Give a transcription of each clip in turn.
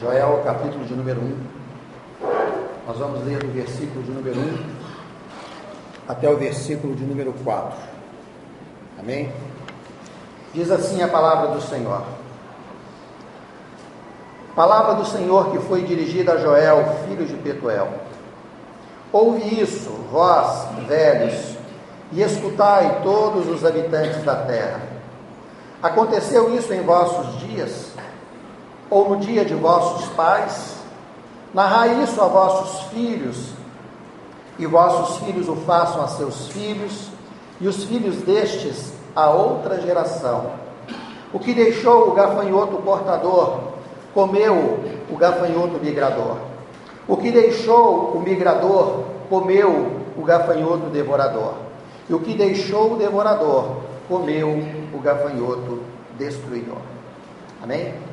Joel, capítulo de número 1. Nós vamos ler do versículo de número 1 até o versículo de número 4. Amém? Diz assim a palavra do Senhor. Palavra do Senhor que foi dirigida a Joel, filho de Petuel. Ouve isso, vós, velhos, e escutai todos os habitantes da terra. Aconteceu isso em vossos dias? Ou no dia de vossos pais, narrai isso a vossos filhos, e vossos filhos o façam a seus filhos, e os filhos destes a outra geração. O que deixou o gafanhoto portador, comeu o gafanhoto migrador. O que deixou o migrador, comeu o gafanhoto devorador. E o que deixou o devorador, comeu o gafanhoto destruidor. Amém?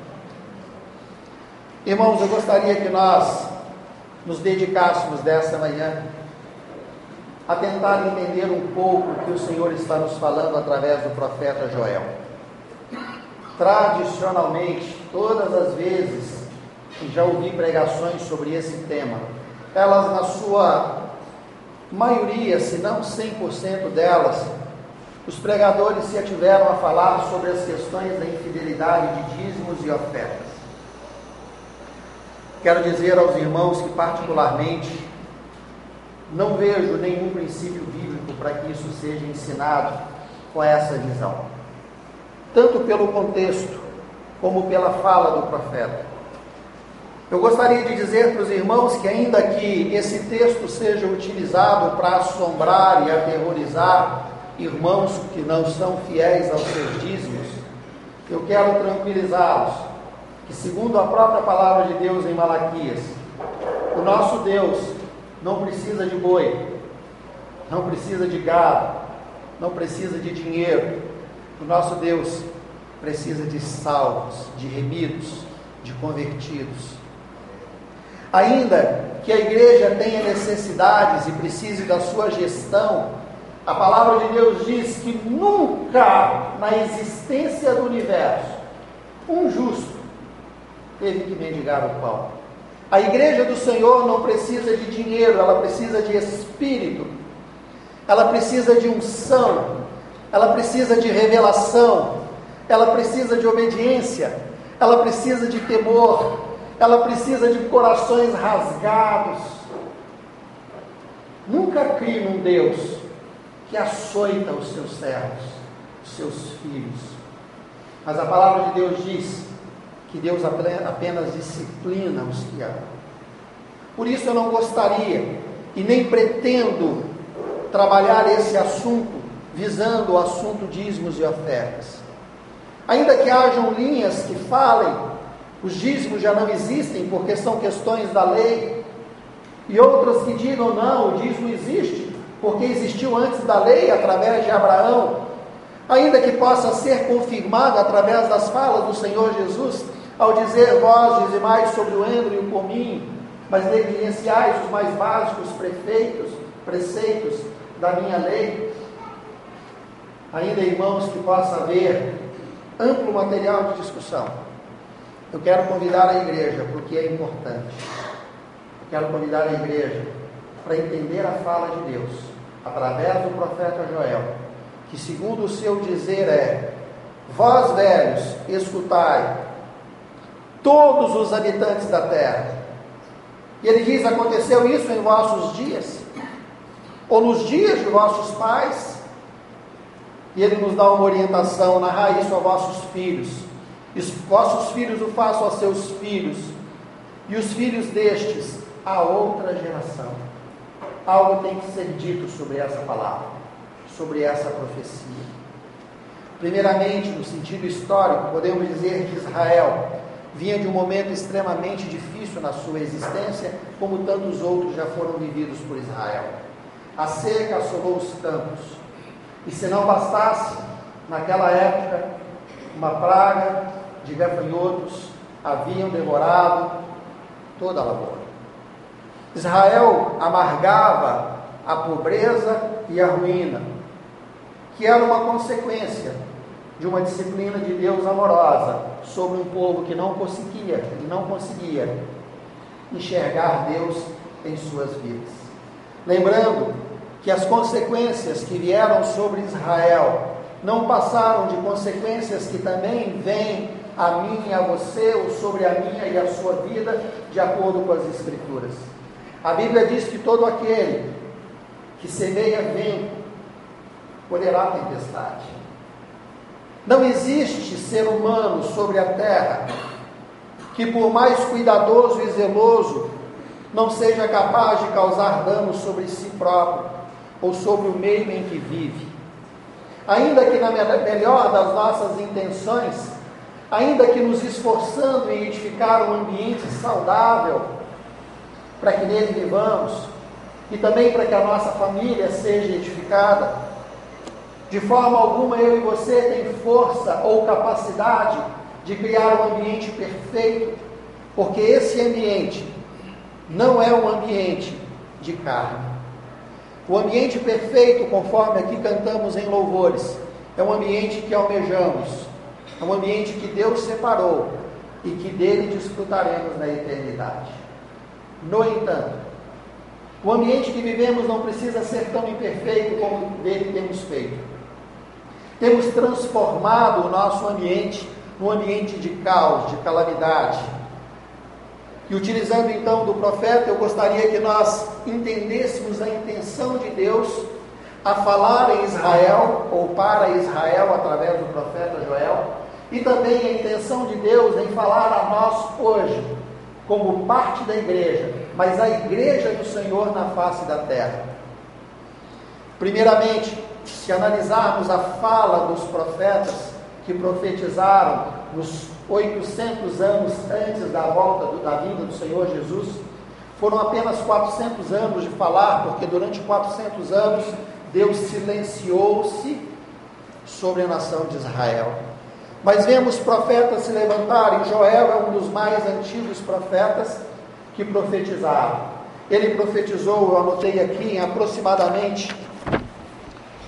Irmãos, eu gostaria que nós nos dedicássemos dessa manhã a tentar entender um pouco o que o Senhor está nos falando através do profeta Joel. Tradicionalmente, todas as vezes que já ouvi pregações sobre esse tema, elas, na sua maioria, se não 100% delas, os pregadores se ativeram a falar sobre as questões da infidelidade de dízimos e ofertas. Quero dizer aos irmãos que, particularmente, não vejo nenhum princípio bíblico para que isso seja ensinado com essa visão, tanto pelo contexto como pela fala do profeta. Eu gostaria de dizer para os irmãos que, ainda que esse texto seja utilizado para assombrar e aterrorizar irmãos que não são fiéis aos seus dízimos, eu quero tranquilizá-los que, segundo a própria palavra de Deus em Malaquias, o nosso Deus não precisa de boi, não precisa de gado, não precisa de dinheiro. O nosso Deus precisa de salvos, de remidos, de convertidos. Ainda que a igreja tenha necessidades e precise da sua gestão, a palavra de Deus diz que nunca na existência do universo um justo teve que mendigar o pão. A igreja do Senhor não precisa de dinheiro, ela precisa de espírito, ela precisa de unção, ela precisa de revelação, ela precisa de obediência, ela precisa de temor, ela precisa de corações rasgados. Nunca crie num Deus que açoita os seus servos, os seus filhos. Mas a palavra de Deus diz que Deus apenas disciplina os que amam. Por isso eu não gostaria e nem pretendo trabalhar esse assunto visando o assunto dízimos e ofertas. Ainda que hajam linhas que falem, os dízimos já não existem porque são questões da lei, e outras que digam não, o dízimo existe porque existiu antes da lei através de Abraão, ainda que possa ser confirmado através das falas do Senhor Jesus, ao dizer vós dizimais sobre o endro e o cominho, mas negligenciais os mais básicos prefeitos, preceitos da minha lei, ainda irmãos que possa haver amplo material de discussão. Eu quero convidar a igreja porque é importante. Eu quero convidar a igreja para entender a fala de Deus através do profeta Joel, que segundo o seu dizer é: Vós velhos, escutai, todos os habitantes da terra. E ele diz: aconteceu isso em vossos dias, ou nos dias de vossos pais. E ele nos dá uma orientação: narrar isso a vossos filhos. E vossos filhos o façam a seus filhos, e os filhos destes a outra geração. Algo tem que ser dito sobre essa palavra, sobre essa profecia. Primeiramente, no sentido histórico, podemos dizer que Israel vinha de um momento extremamente difícil na sua existência, como tantos outros já foram vividos por Israel. A seca assolou os campos, e se não bastasse, naquela época, uma praga de gafanhotos haviam devorado toda a lavoura. Israel amargava a pobreza e a ruína, que era uma consequência de uma disciplina de Deus amorosa sobre um povo que não conseguia, que não conseguia enxergar Deus em suas vidas. Lembrando que as consequências que vieram sobre Israel não passaram de consequências que também vêm a mim e a você, ou sobre a minha e a sua vida, de acordo com as Escrituras. A Bíblia diz que todo aquele que semeia vento colherá tempestade. Não existe ser humano sobre a terra que, por mais cuidadoso e zeloso, não seja capaz de causar dano sobre si próprio ou sobre o meio em que vive. Ainda que na melhor das nossas intenções, ainda que nos esforçando em edificar um ambiente saudável para que nele vivamos e também para que a nossa família seja edificada, de forma alguma eu e você tem força ou capacidade de criar um ambiente perfeito, porque esse ambiente não é um ambiente de carne. O ambiente perfeito, conforme aqui cantamos em louvores, é um ambiente que almejamos, é um ambiente que Deus separou e que dele desfrutaremos na eternidade. No entanto, o ambiente que vivemos não precisa ser tão imperfeito como dele temos feito. Temos transformado o nosso ambiente num ambiente de caos, de calamidade, e utilizando então do profeta, eu gostaria que nós entendêssemos a intenção de Deus a falar em Israel, ou para Israel, através do profeta Joel, e também a intenção de Deus em falar a nós hoje, como parte da igreja, mas a igreja do Senhor na face da terra. Primeiramente, se analisarmos a fala dos profetas que profetizaram nos 800 anos antes da volta do, da vinda do Senhor Jesus, foram apenas 400 anos de falar, porque durante 400 anos Deus silenciou-se sobre a nação de Israel. Mas vemos profetas se levantarem. Joel é um dos mais antigos profetas que profetizaram. Ele profetizou, eu anotei aqui, em aproximadamente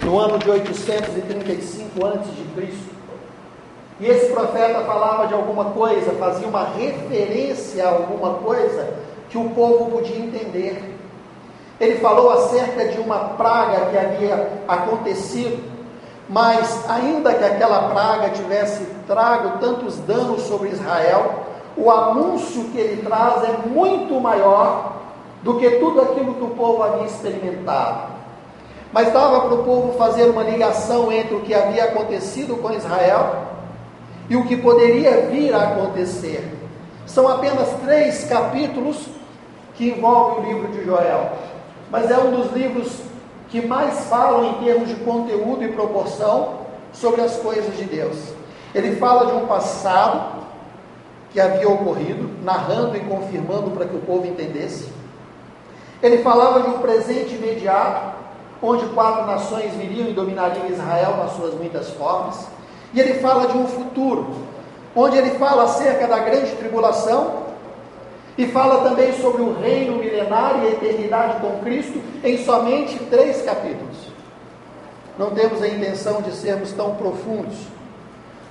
no ano de 835 a.C. E esse profeta falava de alguma coisa, fazia uma referência a alguma coisa que o povo podia entender. Ele falou acerca de uma praga que havia acontecido, mas ainda que aquela praga tivesse trago tantos danos sobre Israel, o anúncio que ele traz é muito maior do que tudo aquilo que o povo havia experimentado. Mas dava para o povo fazer uma ligação entre o que havia acontecido com Israel e o que poderia vir a acontecer. São apenas três capítulos que envolvem o livro de Joel, mas é um dos livros que mais falam em termos de conteúdo e proporção sobre as coisas de Deus. Ele fala de um passado que havia ocorrido, narrando e confirmando para que o povo entendesse. Ele falava de um presente imediato, onde quatro nações viriam e dominariam Israel nas suas muitas formas. E ele fala de um futuro, onde ele fala acerca da grande tribulação e fala também sobre o reino milenário e a eternidade com Cristo em somente três capítulos. Não temos a intenção de sermos tão profundos,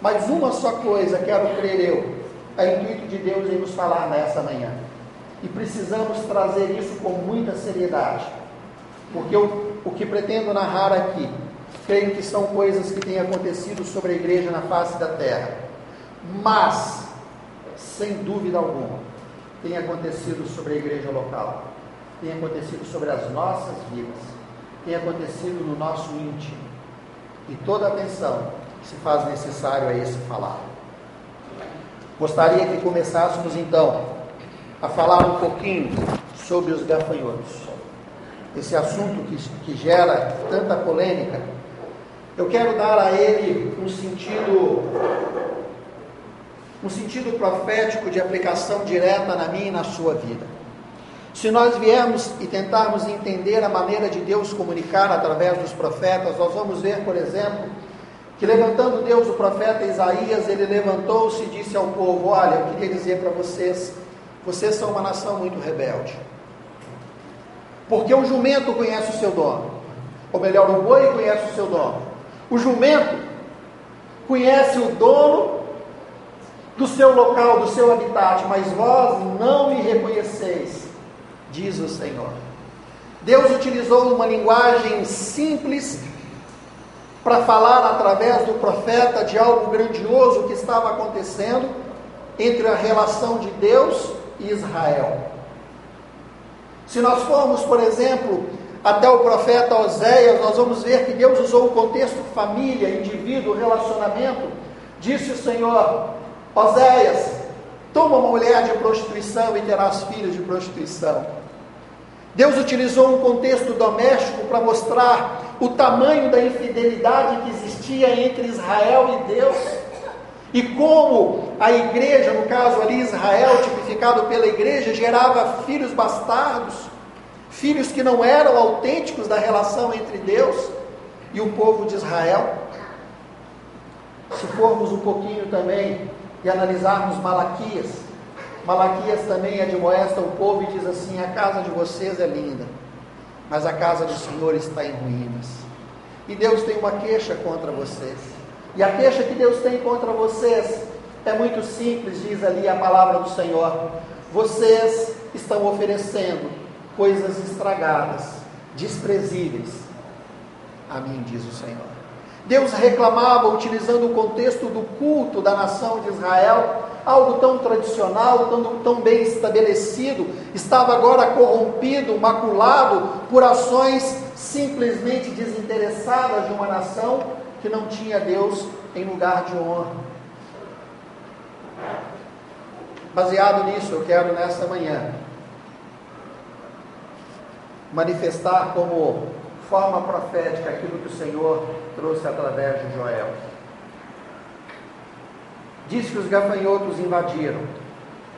mas uma só coisa quero crer eu, a intuito de Deus em nos falar nessa manhã. E precisamos trazer isso com muita seriedade, porque o, o que pretendo narrar aqui creio que são coisas que têm acontecido sobre a igreja na face da terra. Mas, sem dúvida alguma, tem acontecido sobre a igreja local, tem acontecido sobre as nossas vidas, tem acontecido no nosso íntimo. E toda atenção se faz necessário a esse falar. Gostaria que começássemos então a falar um pouquinho sobre os gafanhotos. Esse assunto que, que gera tanta polêmica eu quero dar a ele um sentido um sentido profético de aplicação direta na minha e na sua vida. Se nós viermos e tentarmos entender a maneira de Deus comunicar através dos profetas, nós vamos ver, por exemplo, que levantando Deus o profeta Isaías, ele levantou-se e disse ao povo: Olha, eu queria dizer para vocês, vocês são uma nação muito rebelde. Porque o jumento conhece o seu dono, ou melhor, o boi conhece o seu dono. O jumento conhece o dono do seu local, do seu habitat, mas vós não me reconheceis, diz o Senhor. Deus utilizou uma linguagem simples para falar através do profeta de algo grandioso que estava acontecendo entre a relação de Deus e Israel. Se nós formos, por exemplo, até o profeta Oséias, nós vamos ver que Deus usou o contexto família, indivíduo, relacionamento. Disse o Senhor: Oséias, toma uma mulher de prostituição e terás filhos de prostituição. Deus utilizou um contexto doméstico para mostrar o tamanho da infidelidade que existia entre Israel e Deus. E como a igreja, no caso ali Israel, tipificado pela igreja, gerava filhos bastardos, filhos que não eram autênticos da relação entre Deus e o povo de Israel. Se formos um pouquinho também e analisarmos Malaquias, Malaquias também admoesta o povo e diz assim: A casa de vocês é linda, mas a casa do Senhor está em ruínas. E Deus tem uma queixa contra vocês. E a queixa que Deus tem contra vocês é muito simples, diz ali a palavra do Senhor. Vocês estão oferecendo coisas estragadas, desprezíveis a mim, diz o Senhor. Deus reclamava, utilizando o contexto do culto da nação de Israel, algo tão tradicional, tão, tão bem estabelecido, estava agora corrompido, maculado por ações simplesmente desinteressadas de uma nação que não tinha Deus em lugar de honra. Baseado nisso, eu quero nessa manhã manifestar como forma profética aquilo que o Senhor trouxe através de Joel. Diz que os gafanhotos invadiram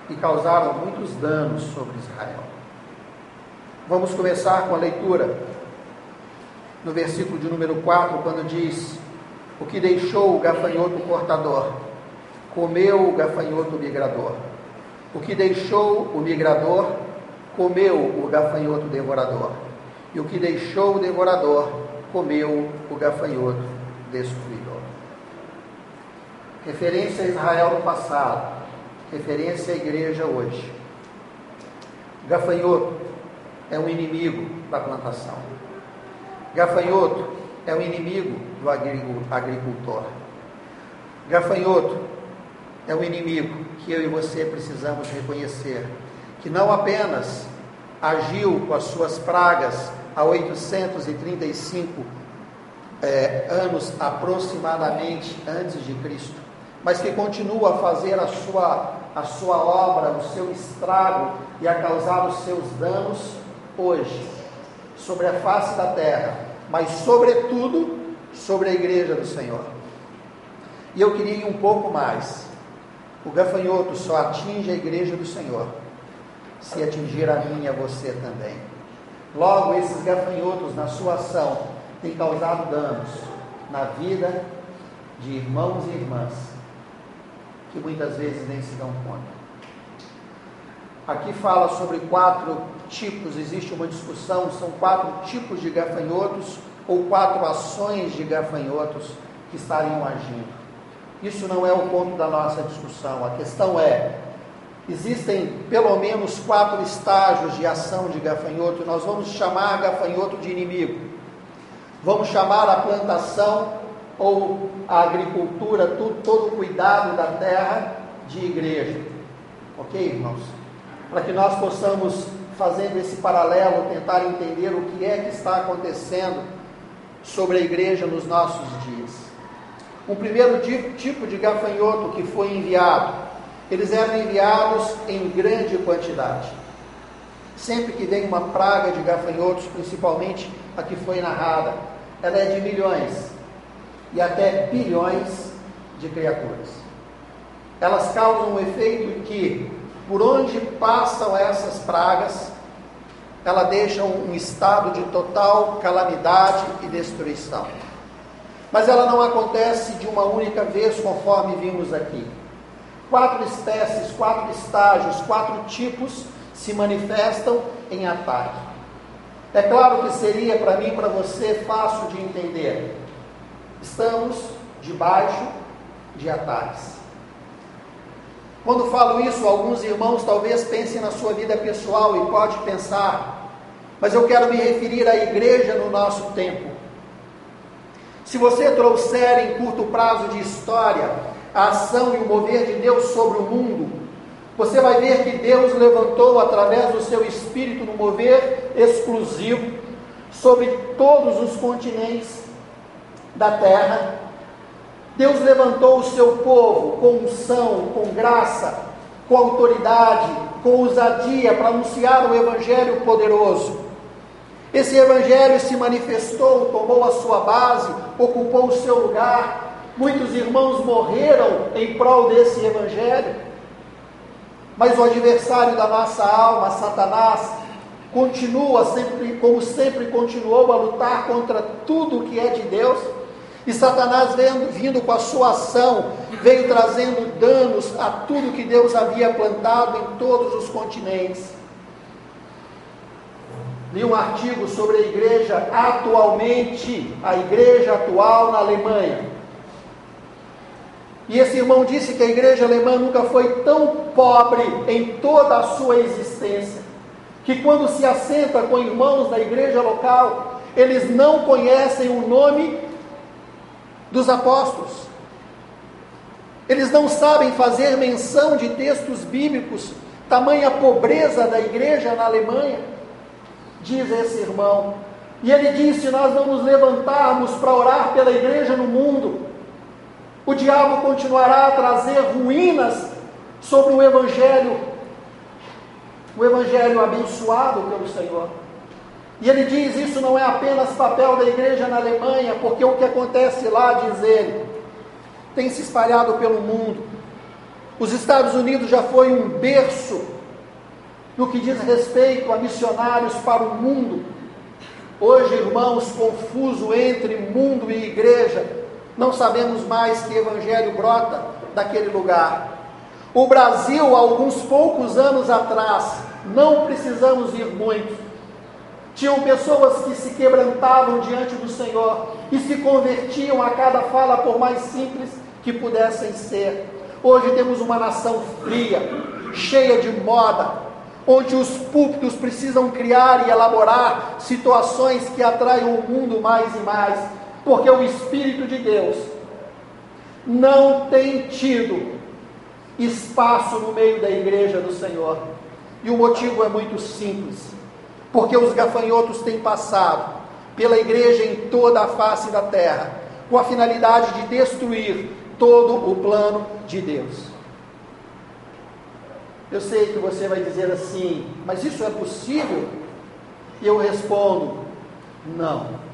e causaram muitos danos sobre Israel. Vamos começar com a leitura no versículo de número 4, quando diz: O que deixou o gafanhoto portador, comeu o gafanhoto migrador. O que deixou o migrador, comeu o gafanhoto devorador. E o que deixou o devorador, comeu o gafanhoto destruidor. Referência a Israel no passado, referência à igreja hoje. Gafanhoto é um inimigo da plantação. Gafanhoto é um inimigo do agricultor. Gafanhoto é um inimigo que eu e você precisamos reconhecer, que não apenas agiu com as suas pragas há 835 é, anos aproximadamente antes de Cristo, mas que continua a fazer a sua, a sua obra, o seu estrago e a causar os seus danos hoje, sobre a face da terra, mas sobretudo sobre a igreja do Senhor. E eu queria ir um pouco mais. O gafanhoto só atinge a igreja do Senhor se atingir a mim e a você também. Logo, esses gafanhotos, na sua ação, têm causado danos na vida de irmãos e irmãs, que muitas vezes nem se dão conta. Aqui fala sobre quatro tipos, existe uma discussão, são quatro tipos de gafanhotos ou quatro ações de gafanhotos que estariam agindo. Isso não é o ponto da nossa discussão. A questão é Existem pelo menos quatro estágios de ação de gafanhoto. Nós vamos chamar gafanhoto de inimigo. Vamos chamar a plantação ou a agricultura, tudo, todo o cuidado da terra de igreja. Ok, irmãos? Para que nós possamos, fazendo esse paralelo, tentar entender o que é que está acontecendo sobre a igreja nos nossos dias. Um primeiro tipo de gafanhoto que foi enviado eles eram enviados em grande quantidade. Sempre que vem uma praga de gafanhotos, principalmente a que foi narrada, ela é de milhões e até bilhões de criaturas. Elas causam um efeito que, por onde passam essas pragas, ela deixa um estado de total calamidade e destruição. Mas ela não acontece de uma única vez, conforme vimos aqui. Quatro espécies, quatro estágios, quatro tipos se manifestam em ataque. É claro que seria para mim para você fácil de entender. Estamos debaixo de atalhos. Quando falo isso, alguns irmãos talvez pensem na sua vida pessoal e pode pensar, mas eu quero me referir à igreja no nosso tempo. Se você trouxer em curto prazo de história a ação e o mover de Deus sobre o mundo, você vai ver que Deus levantou através do seu espírito no mover exclusivo sobre todos os continentes da terra. Deus levantou o seu povo com unção, com graça, com autoridade, com ousadia para anunciar o evangelho poderoso. Esse evangelho se manifestou, tomou a sua base, ocupou o seu lugar. Muitos irmãos morreram em prol desse evangelho. Mas o adversário da nossa alma, Satanás, continua sempre, como sempre continuou a lutar contra tudo que é de Deus. E Satanás vendo, vindo com a sua ação, veio trazendo danos a tudo que Deus havia plantado em todos os continentes li um artigo sobre a igreja atualmente, a igreja atual na Alemanha. E esse irmão disse que a igreja alemã nunca foi tão pobre em toda a sua existência, que quando se assenta com irmãos da igreja local, eles não conhecem o nome dos apóstolos. Eles não sabem fazer menção de textos bíblicos, tamanha pobreza da igreja na Alemanha diz esse irmão. E ele diz: se nós não nos levantarmos para orar pela igreja no mundo, o diabo continuará a trazer ruínas sobre o Evangelho, o Evangelho abençoado pelo Senhor. E ele diz: isso não é apenas papel da igreja na Alemanha, porque o que acontece lá, diz ele, tem se espalhado pelo mundo. Os Estados Unidos já foi um berço no que diz respeito a missionários para o mundo. Hoje, irmãos, confuso entre mundo e igreja, não sabemos mais que evangelho brota daquele lugar. O Brasil, alguns poucos anos atrás, não precisamos ir muito. Tinham pessoas que se quebrantavam diante do Senhor e se convertiam a cada fala, por mais simples que pudessem ser. Hoje temos uma nação fria, cheia de moda, onde os púlpitos precisam criar e elaborar situações que atraiam o mundo mais e mais, porque o Espírito de Deus não tem tido espaço no meio da igreja do Senhor. E o motivo é muito simples, porque os gafanhotos têm passado pela igreja em toda a face da terra, com a finalidade de destruir todo o plano de Deus. Eu sei que você vai dizer assim, mas isso é possível? E eu respondo, não.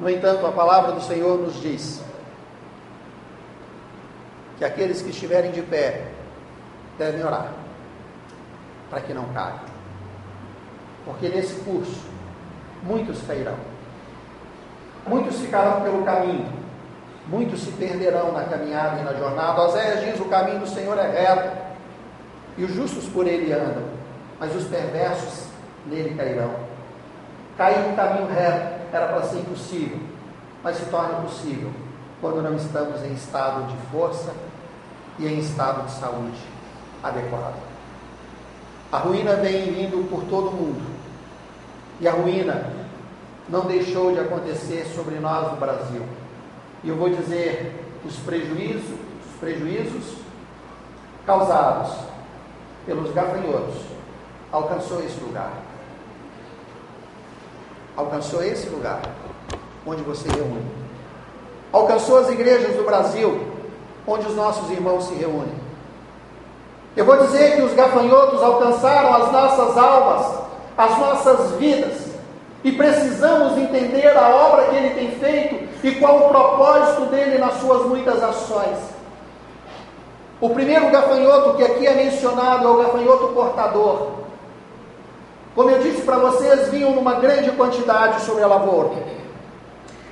No entanto, a palavra do Senhor nos diz que aqueles que estiverem de pé devem orar, para que não caiam. Porque nesse curso, muitos cairão, muitos ficarão pelo caminho, Muitos se perderão na caminhada e na jornada. Oséias diz: o caminho do Senhor é reto, e os justos por ele andam, mas os perversos nele cairão. Cair no caminho reto era para ser impossível, mas se torna possível quando não estamos em estado de força e em estado de saúde adequado. A ruína vem vindo por todo o mundo, e a ruína não deixou de acontecer sobre nós no Brasil. E eu vou dizer os prejuízos, os prejuízos causados pelos gafanhotos alcançou esse lugar. Alcançou esse lugar onde você reúne. Alcançou as igrejas do Brasil, onde os nossos irmãos se reúnem. Eu vou dizer que os gafanhotos alcançaram as nossas almas, as nossas vidas, e precisamos entender a obra que ele tem feito e qual o propósito dele nas suas muitas ações. O primeiro gafanhoto que aqui é mencionado é o gafanhoto portador. Como eu disse para vocês, vinham numa grande quantidade sobre a lavoura.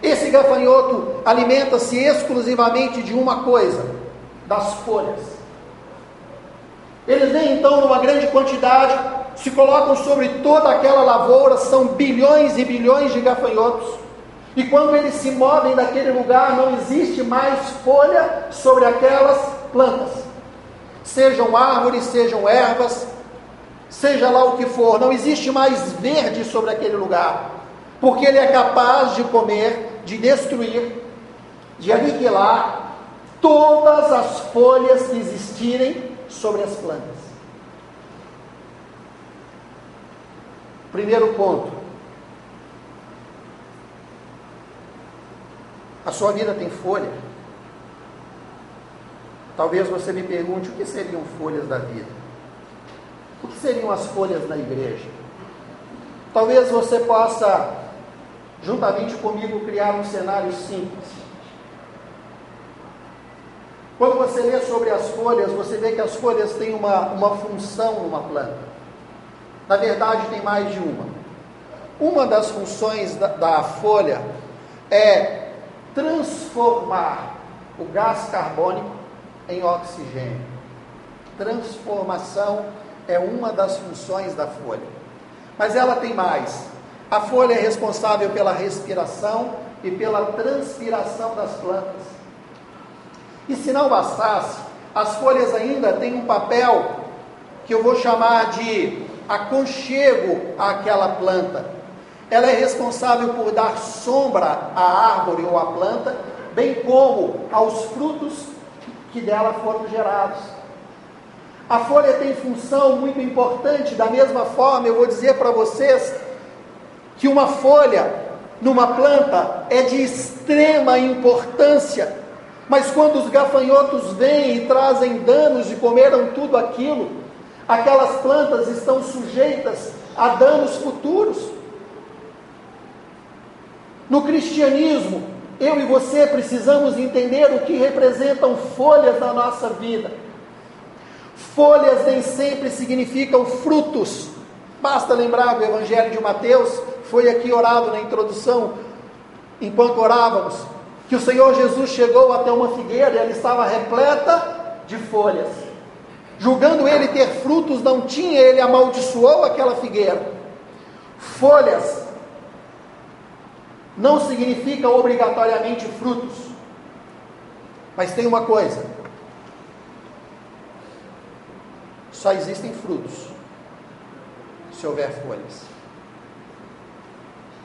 Esse gafanhoto alimenta-se exclusivamente de uma coisa: das folhas. Eles vêm então numa grande quantidade se colocam sobre toda aquela lavoura, são bilhões e bilhões de gafanhotos, E quando eles se movem daquele lugar, não existe mais folha sobre aquelas plantas. Sejam árvores, sejam ervas, seja lá o que for, não existe mais verde sobre aquele lugar. Porque ele é capaz de comer, de destruir, de aniquilar todas as folhas que existirem sobre as plantas. Primeiro ponto, A sua vida tem folha? Talvez você me pergunte o que seriam folhas da vida? O que seriam as folhas da igreja? Talvez você possa, juntamente comigo, criar um cenário simples. Quando você lê sobre as folhas, você vê que as folhas têm uma, uma função numa planta. Na verdade, tem mais de uma. Uma das funções da, da folha é transformar o gás carbônico em oxigênio. Transformação é uma das funções da folha. Mas ela tem mais. A folha é responsável pela respiração e pela transpiração das plantas. E se não bastasse, as folhas ainda têm um papel que eu vou chamar de aconchego àquela planta. Ela é responsável por dar sombra à árvore ou à planta, bem como aos frutos que dela foram gerados. A folha tem função muito importante, da mesma forma, eu vou dizer para vocês que uma folha numa planta é de extrema importância, mas quando os gafanhotos vêm e trazem danos e comeram tudo aquilo, aquelas plantas estão sujeitas a danos futuros. No cristianismo, eu e você precisamos entender o que representam folhas na nossa vida. Folhas nem sempre significam frutos. Basta lembrar do Evangelho de Mateus, foi aqui orado na introdução, enquanto orávamos, que o Senhor Jesus chegou até uma figueira e ela estava repleta de folhas. Julgando ele ter frutos, não tinha, ele amaldiçoou aquela figueira. Folhas não significa obrigatoriamente frutos. Mas tem uma coisa: só existem frutos se houver folhas.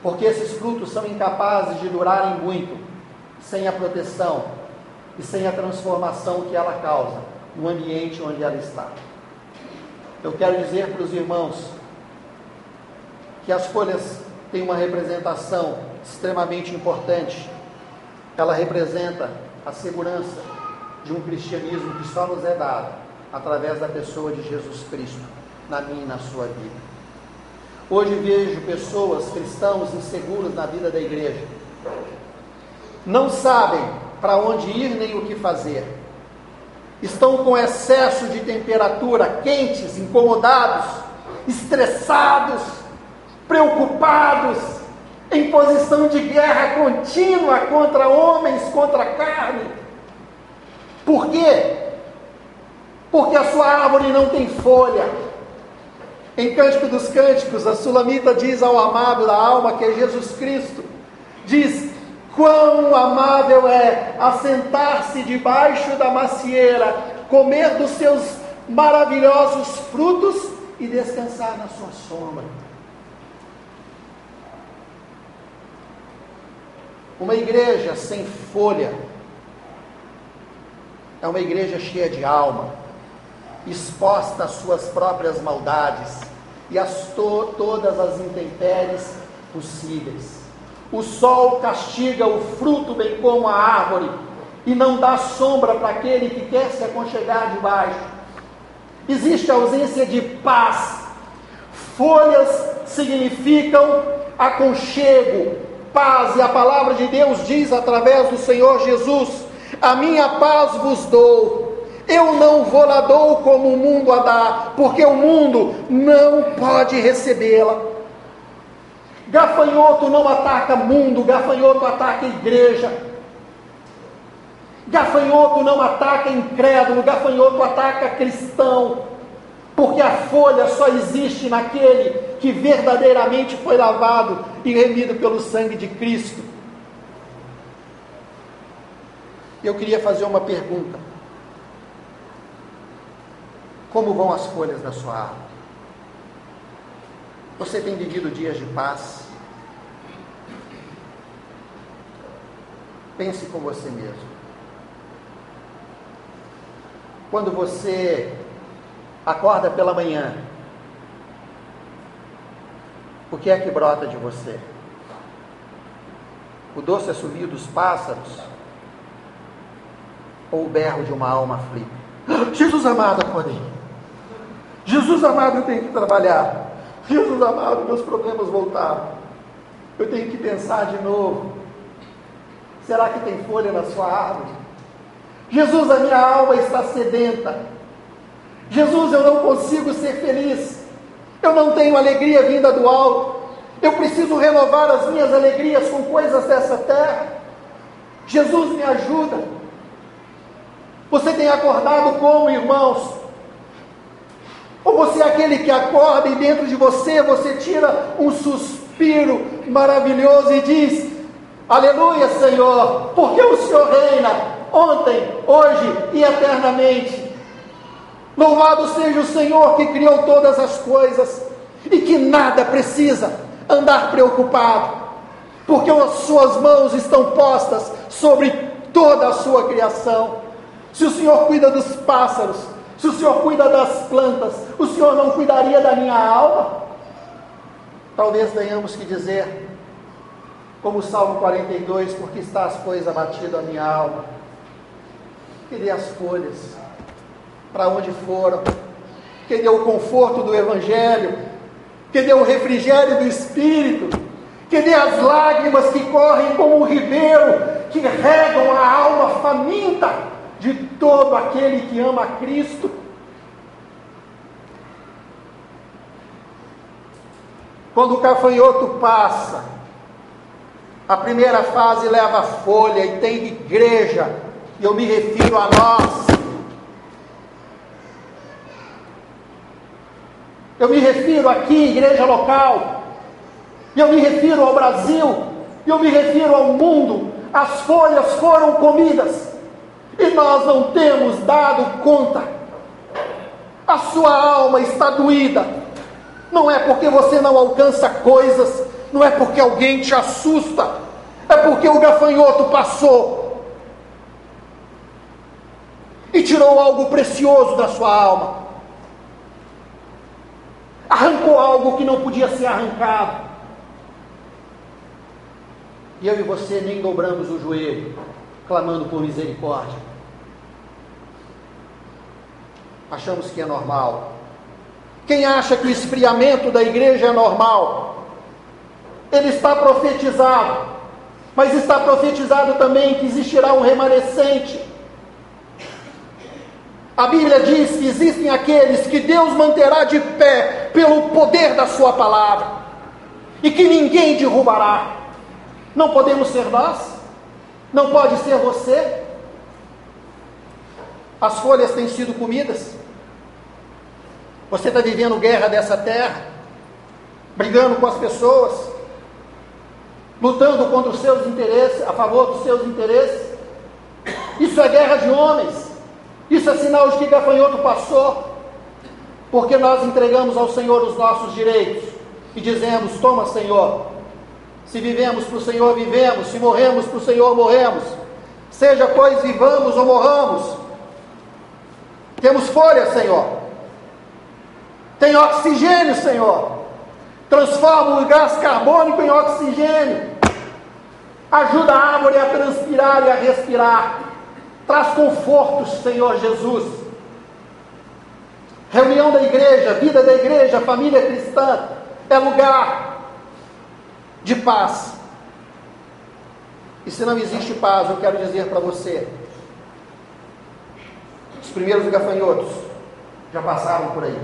Porque esses frutos são incapazes de durarem muito sem a proteção e sem a transformação que ela causa no ambiente onde ela está. Eu quero dizer para os irmãos que as folhas têm uma representação extremamente importante. Ela representa a segurança de um cristianismo que só nos é dado através da pessoa de Jesus Cristo na minha e na sua vida. Hoje vejo pessoas, cristãos, inseguros na vida da igreja. Não sabem para onde ir nem o que fazer. Estão com excesso de temperatura, quentes, incomodados, estressados, preocupados, em posição de guerra contínua contra homens, contra carne. Por quê? Porque a sua árvore não tem folha. Em Cântico dos Cânticos, a Sulamita diz ao amado da alma, que é Jesus Cristo, diz: Quão amável é assentar-se debaixo da macieira, comer dos seus maravilhosos frutos e descansar na sua sombra. Uma igreja sem folha é uma igreja cheia de alma, exposta às suas próprias maldades e a to todas as intempéries possíveis. O sol castiga o fruto, bem como a árvore, e não dá sombra para aquele que quer se aconchegar debaixo. Existe ausência de paz. Folhas significam aconchego, paz, e a palavra de Deus diz através do Senhor Jesus: A minha paz vos dou, eu não vou lá dou como o mundo a dá, porque o mundo não pode recebê-la. Gafanhoto não ataca mundo, gafanhoto ataca igreja. Gafanhoto não ataca incrédulo, gafanhoto ataca cristão porque a folha só existe naquele que verdadeiramente foi lavado e remido pelo sangue de Cristo. Eu queria fazer uma pergunta. Como vão as folhas da sua árvore? Você tem vivido dias de paz? Pense com você mesmo. Quando você acorda pela manhã, o que é que brota de você? O doce assovio dos pássaros? Ou o berro de uma alma aflita? Jesus amado, acordei. Jesus amado, eu tenho que trabalhar. Jesus amado, meus problemas voltaram. Eu tenho que pensar de novo. Será que tem folha na sua árvore? Jesus, a minha alma está sedenta. Jesus, eu não consigo ser feliz. Eu não tenho alegria vinda do alto. Eu preciso renovar as minhas alegrias com coisas dessa terra. Jesus me ajuda. Você tem acordado como, irmãos? Ou você é aquele que acorda e dentro de você você tira um suspiro maravilhoso e diz: Aleluia, Senhor, porque o Senhor reina ontem, hoje e eternamente. Louvado seja o Senhor que criou todas as coisas e que nada precisa andar preocupado, porque as suas mãos estão postas sobre toda a sua criação. Se o Senhor cuida dos pássaros, se o Senhor cuida das plantas, o Senhor não cuidaria da minha alma? Talvez tenhamos que dizer, como o Salmo 42, porque estás, pois, abatido a minha alma. Cadê as folhas? Para onde foram? Cadê o conforto do Evangelho? Cadê o refrigério do Espírito? Cadê as lágrimas que correm como um ribeiro, que regam a alma faminta? de todo aquele que ama Cristo. Quando o cafanhoto passa, a primeira fase leva folha e tem igreja, e eu me refiro a nós. Eu me refiro aqui, igreja local, eu me refiro ao Brasil, eu me refiro ao mundo. As folhas foram comidas e nós não temos dado conta. A sua alma está doída. Não é porque você não alcança coisas, não é porque alguém te assusta, é porque o gafanhoto passou e tirou algo precioso da sua alma. Arrancou algo que não podia ser arrancado. E eu e você nem dobramos o joelho clamando por misericórdia. Achamos que é normal. Quem acha que o esfriamento da igreja é normal, ele está profetizado, mas está profetizado também que existirá um remanescente. A Bíblia diz que existem aqueles que Deus manterá de pé pelo poder da Sua palavra e que ninguém derrubará. Não podemos ser nós? Não pode ser você? As folhas têm sido comidas. Você está vivendo guerra dessa terra, brigando com as pessoas, lutando contra os seus interesses, a favor dos seus interesses. Isso é guerra de homens. Isso é sinal de que gafanhoto passou, porque nós entregamos ao Senhor os nossos direitos e dizemos: Toma, Senhor, se vivemos para o Senhor, vivemos. Se morremos para o Senhor, morremos. Seja pois vivamos ou morramos. Temos folha, Senhor. Tem oxigênio, Senhor. Transforma o gás carbônico em oxigênio. Ajuda a árvore a transpirar e a respirar. Traz conforto, Senhor Jesus. Reunião da igreja, vida da igreja, família cristã, é lugar de paz. E se não existe paz, eu quero dizer para você: os primeiros gafanhotos já passaram por aí.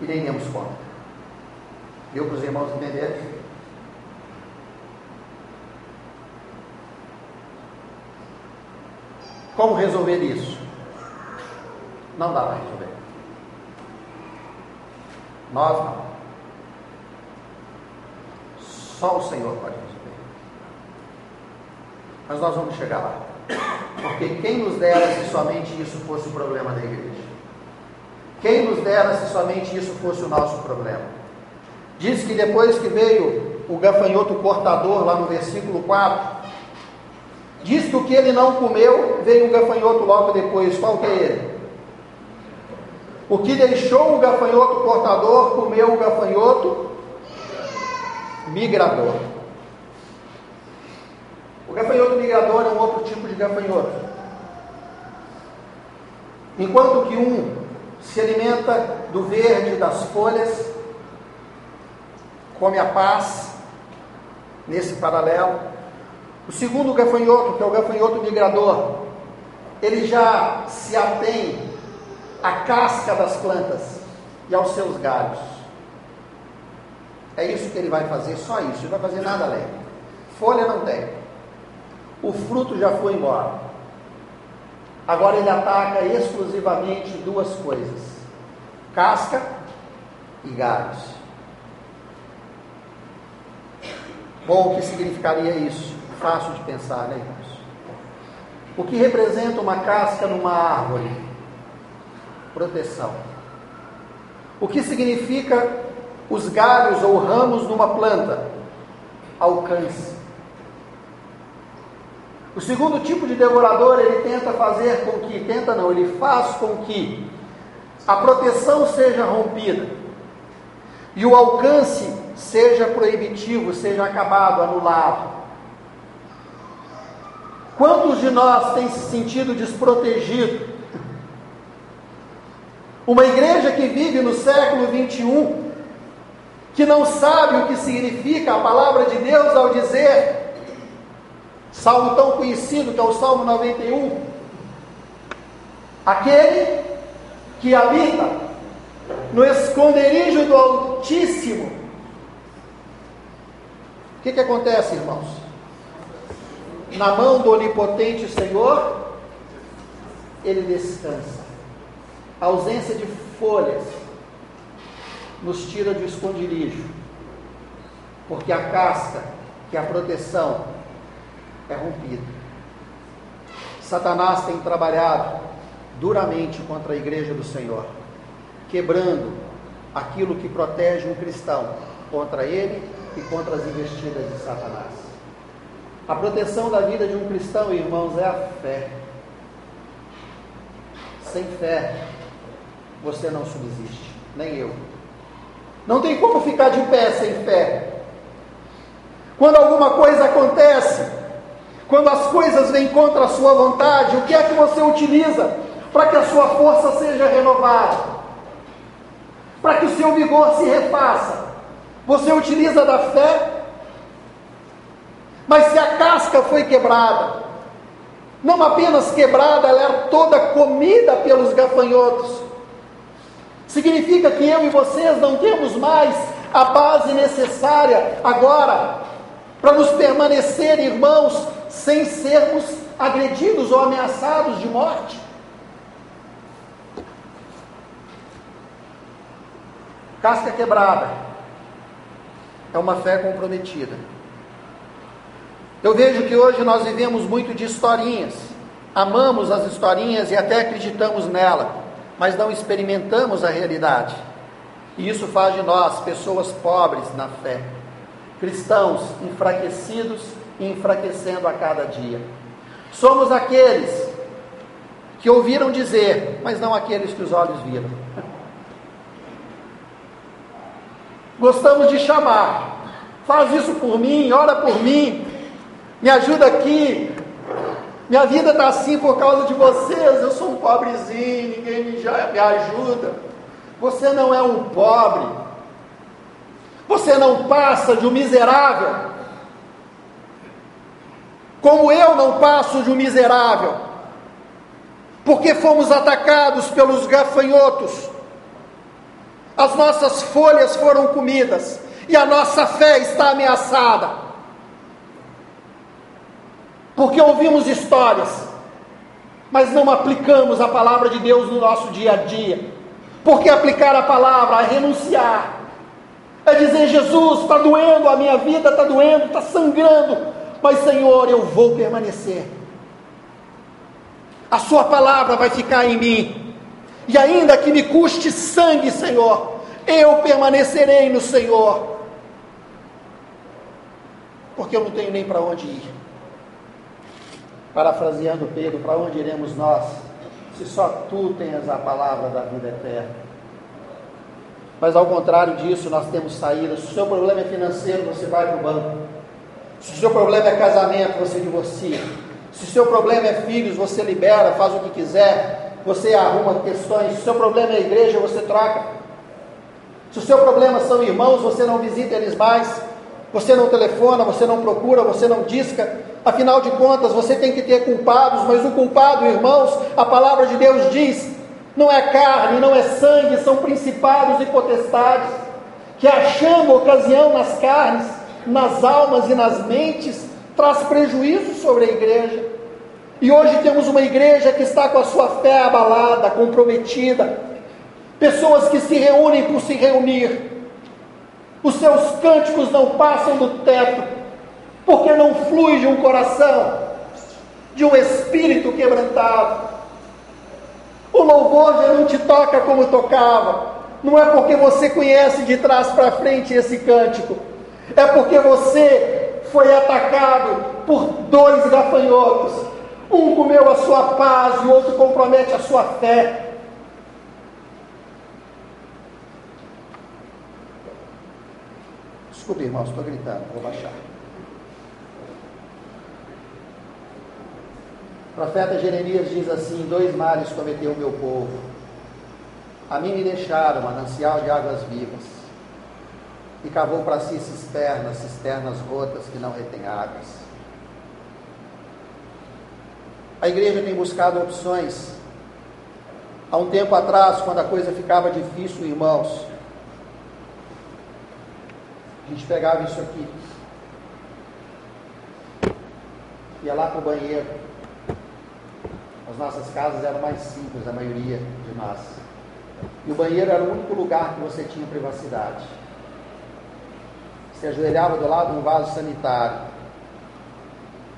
E nem demos conta. Deu para os irmãos entenderem? Como resolver isso? Não dá para resolver. Nós não. Só o Senhor pode resolver. Mas nós vamos chegar lá. Porque quem nos dera se somente isso fosse o problema da igreja? Quem nos dera se somente isso fosse o nosso problema? Diz que depois que veio o gafanhoto cortador, lá no versículo 4, diz que o que ele não comeu, veio o gafanhoto logo depois. Qual que é ele? O que deixou o gafanhoto cortador, comeu o gafanhoto migrador. O gafanhoto migrador é um outro tipo de gafanhoto. Enquanto que um se alimenta do verde das folhas, come a paz, nesse paralelo. O segundo gafanhoto, que é o gafanhoto migrador, ele já se atém à casca das plantas e aos seus galhos. É isso que ele vai fazer, só isso, ele vai fazer nada além. Folha não tem. O fruto já foi embora. Agora ele ataca exclusivamente duas coisas: casca e galhos. Bom, o que significaria isso? Fácil de pensar, né, irmãos? O que representa uma casca numa árvore? Proteção. O que significa os galhos ou ramos numa planta? Alcance. O segundo tipo de devorador, ele tenta fazer com que, tenta não, ele faz com que a proteção seja rompida e o alcance seja proibitivo, seja acabado, anulado. Quantos de nós têm se sentido desprotegido? Uma igreja que vive no século 21, que não sabe o que significa a palavra de Deus ao dizer salmo tão conhecido que é o Salmo 91. Aquele que habita no esconderijo do Altíssimo. O que, que acontece, irmãos? Na mão do onipotente Senhor, ele descansa. A ausência de folhas nos tira do esconderijo, porque a casca, que é a proteção, é rompido. Satanás tem trabalhado duramente contra a igreja do Senhor, quebrando aquilo que protege um cristão contra ele e contra as investidas de Satanás. A proteção da vida de um cristão, irmãos, é a fé. Sem fé, você não subsiste, nem eu. Não tem como ficar de pé sem fé. Quando alguma coisa acontece, quando as coisas vêm contra a sua vontade, o que é que você utiliza para que a sua força seja renovada? Para que o seu vigor se refaça? Você utiliza da fé? Mas se a casca foi quebrada, não apenas quebrada, ela era toda comida pelos gafanhotos. Significa que eu e vocês não temos mais a base necessária agora para nos permanecer irmãos sem sermos agredidos ou ameaçados de morte. Casca quebrada é uma fé comprometida. Eu vejo que hoje nós vivemos muito de historinhas, amamos as historinhas e até acreditamos nela, mas não experimentamos a realidade. E isso faz de nós pessoas pobres na fé cristãos enfraquecidos e enfraquecendo a cada dia. Somos aqueles que ouviram dizer, mas não aqueles que os olhos viram. Gostamos de chamar, faz isso por mim, ora por mim, me ajuda aqui. Minha vida está assim por causa de vocês. Eu sou um pobrezinho, ninguém me, me ajuda. Você não é um pobre, você não passa de um miserável. Como eu não passo de um miserável. Porque fomos atacados pelos gafanhotos. As nossas folhas foram comidas e a nossa fé está ameaçada. Porque ouvimos histórias, mas não aplicamos a palavra de Deus no nosso dia a dia. Porque aplicar a palavra é renunciar é dizer: Jesus, está doendo, a minha vida está doendo, está sangrando, mas Senhor, eu vou permanecer. a Sua palavra vai ficar em mim. E ainda que me custe sangue, Senhor, eu permanecerei no Senhor, porque eu não tenho nem para onde ir. Parafraseando Pedro, para onde iremos nós, se só tu tens a palavra da vida eterna? Mas ao contrário disso, nós temos saída. Se o seu problema é financeiro, você vai para o banco. Se o seu problema é casamento, você divorcia. Se o seu problema é filhos, você libera, faz o que quiser, você arruma questões. Se o seu problema é igreja, você troca. Se o seu problema são irmãos, você não visita eles mais, você não telefona, você não procura, você não disca. Afinal de contas, você tem que ter culpados, mas o culpado, irmãos, a palavra de Deus diz, não é carne, não é sangue, são principados e potestades, que achando ocasião nas carnes, nas almas e nas mentes, traz prejuízo sobre a igreja. E hoje temos uma igreja que está com a sua fé abalada, comprometida, pessoas que se reúnem por se reunir, os seus cânticos não passam do teto, porque não flui de um coração, de um espírito quebrantado. O louvor já não te toca como tocava, não é porque você conhece de trás para frente esse cântico, é porque você foi atacado por dois gafanhotos. Um comeu a sua paz e o outro compromete a sua fé. Desculpe, irmãos, estou gritando, vou baixar. O profeta Jeremias diz assim: Dois males cometeu o meu povo. A mim me deixaram manancial de águas vivas, e cavou para si cisternas, cisternas rotas que não retêm águas. A igreja tem buscado opções. Há um tempo atrás, quando a coisa ficava difícil, irmãos, a gente pegava isso aqui, ia lá para o banheiro. As nossas casas eram mais simples, a maioria de nós. E o banheiro era o único lugar que você tinha privacidade. Você ajoelhava do lado de um vaso sanitário,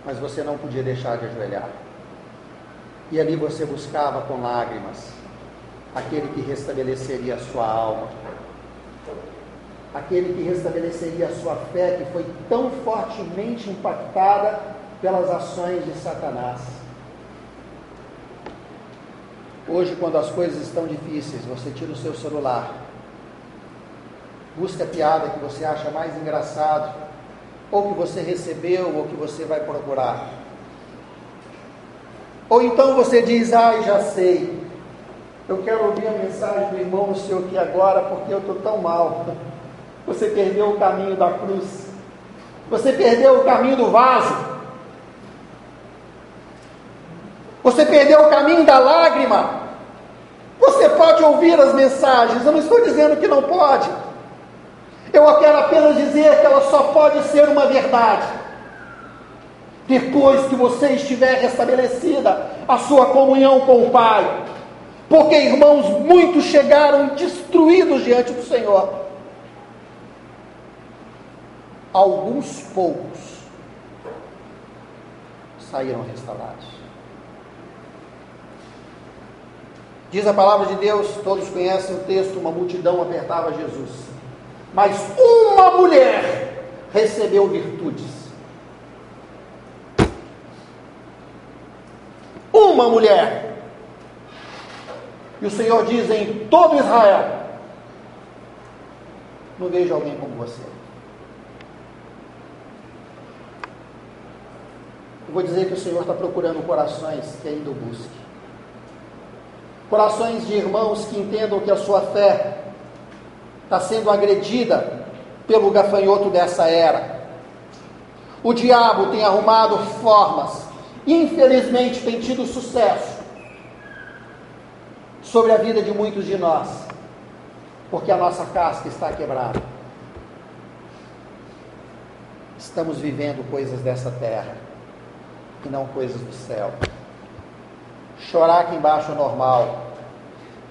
mas você não podia deixar de ajoelhar. E ali você buscava com lágrimas aquele que restabeleceria a sua alma aquele que restabeleceria a sua fé, que foi tão fortemente impactada pelas ações de Satanás. Hoje, quando as coisas estão difíceis, você tira o seu celular, busca a piada que você acha mais engraçado, ou que você recebeu, ou que você vai procurar. Ou então você diz, ai, ah, já sei, eu quero ouvir a mensagem do irmão no seu aqui agora, porque eu estou tão mal. Você perdeu o caminho da cruz. Você perdeu o caminho do vaso. Você perdeu o caminho da lágrima. Você pode ouvir as mensagens, eu não estou dizendo que não pode. Eu quero apenas dizer que ela só pode ser uma verdade. Depois que você estiver restabelecida a sua comunhão com o Pai. Porque, irmãos, muitos chegaram destruídos diante do Senhor alguns poucos saíram restaurados. Diz a palavra de Deus, todos conhecem o texto, uma multidão apertava Jesus. Mas uma mulher recebeu virtudes. Uma mulher. E o Senhor diz em todo Israel: Não vejo alguém como você. Vou dizer que o Senhor está procurando corações que ainda o busquem. Corações de irmãos que entendam que a sua fé está sendo agredida pelo gafanhoto dessa era. O diabo tem arrumado formas, infelizmente tem tido sucesso sobre a vida de muitos de nós, porque a nossa casca está quebrada. Estamos vivendo coisas dessa terra e não coisas do céu. Chorar aqui embaixo é normal.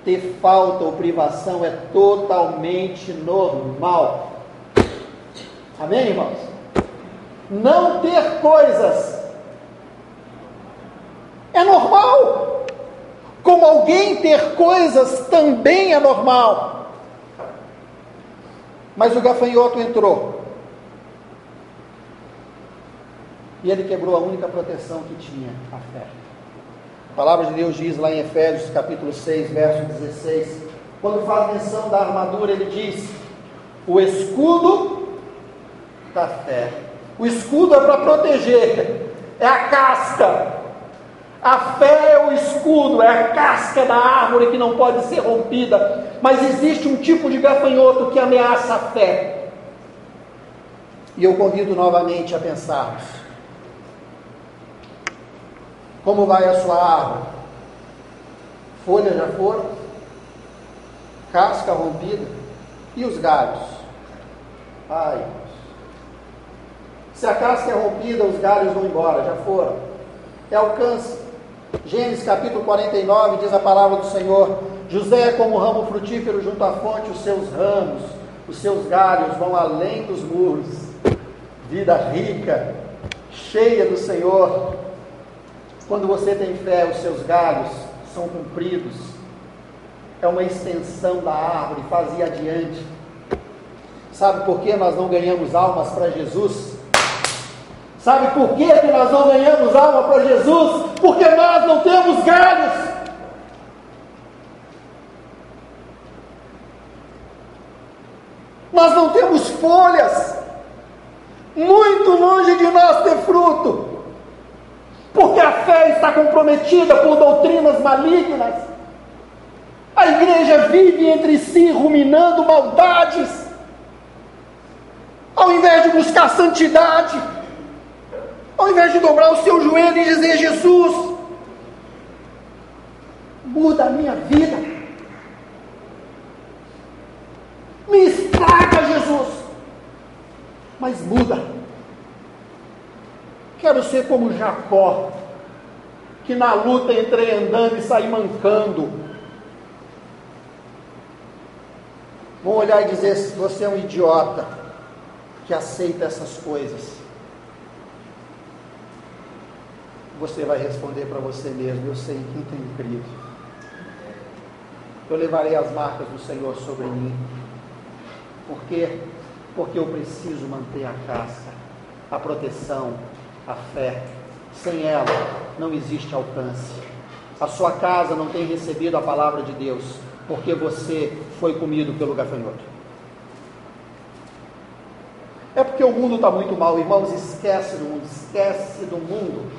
Ter falta ou privação é totalmente normal. Amém, irmãos? Não ter coisas é normal. Como alguém ter coisas também é normal. Mas o gafanhoto entrou. E ele quebrou a única proteção que tinha, a fé. A palavra de Deus diz lá em Efésios capítulo 6, verso 16, quando faz menção da armadura, ele diz: o escudo da fé. O escudo é para proteger, é a casca. A fé é o escudo, é a casca da árvore que não pode ser rompida. Mas existe um tipo de gafanhoto que ameaça a fé. E eu convido novamente a pensarmos: como vai a sua árvore? Folhas já foram? Casca rompida? E os galhos? Ai, se a casca é rompida, os galhos vão embora, já foram. É alcance. Gênesis capítulo 49 diz a palavra do Senhor: José é como ramo frutífero junto à fonte, os seus ramos, os seus galhos vão além dos muros. Vida rica, cheia do Senhor, quando você tem fé, os seus galhos são compridos, é uma extensão da árvore, fazia adiante. Sabe por que nós não ganhamos almas para Jesus? Sabe por que, que nós não ganhamos alma para Jesus? Porque nós não temos galhos. Nós não temos folhas. Muito longe de nós ter fruto porque a fé está comprometida por doutrinas malignas. A igreja vive entre si ruminando maldades, ao invés de buscar santidade, ao invés de dobrar o seu joelho e dizer: Jesus, muda a minha vida, me estraga, Jesus, mas muda. Quero ser como Jacó, que na luta entrei andando e saí mancando. Vão olhar e dizer: você é um idiota que aceita essas coisas. Você vai responder para você mesmo: eu sei quem tem crido. Eu levarei as marcas do Senhor sobre mim. Por quê? Porque eu preciso manter a casca, a proteção, a fé. Sem ela não existe alcance. A sua casa não tem recebido a palavra de Deus, porque você foi comido pelo gafanhoto. É porque o mundo está muito mal, irmãos, esquece do mundo, esquece do mundo.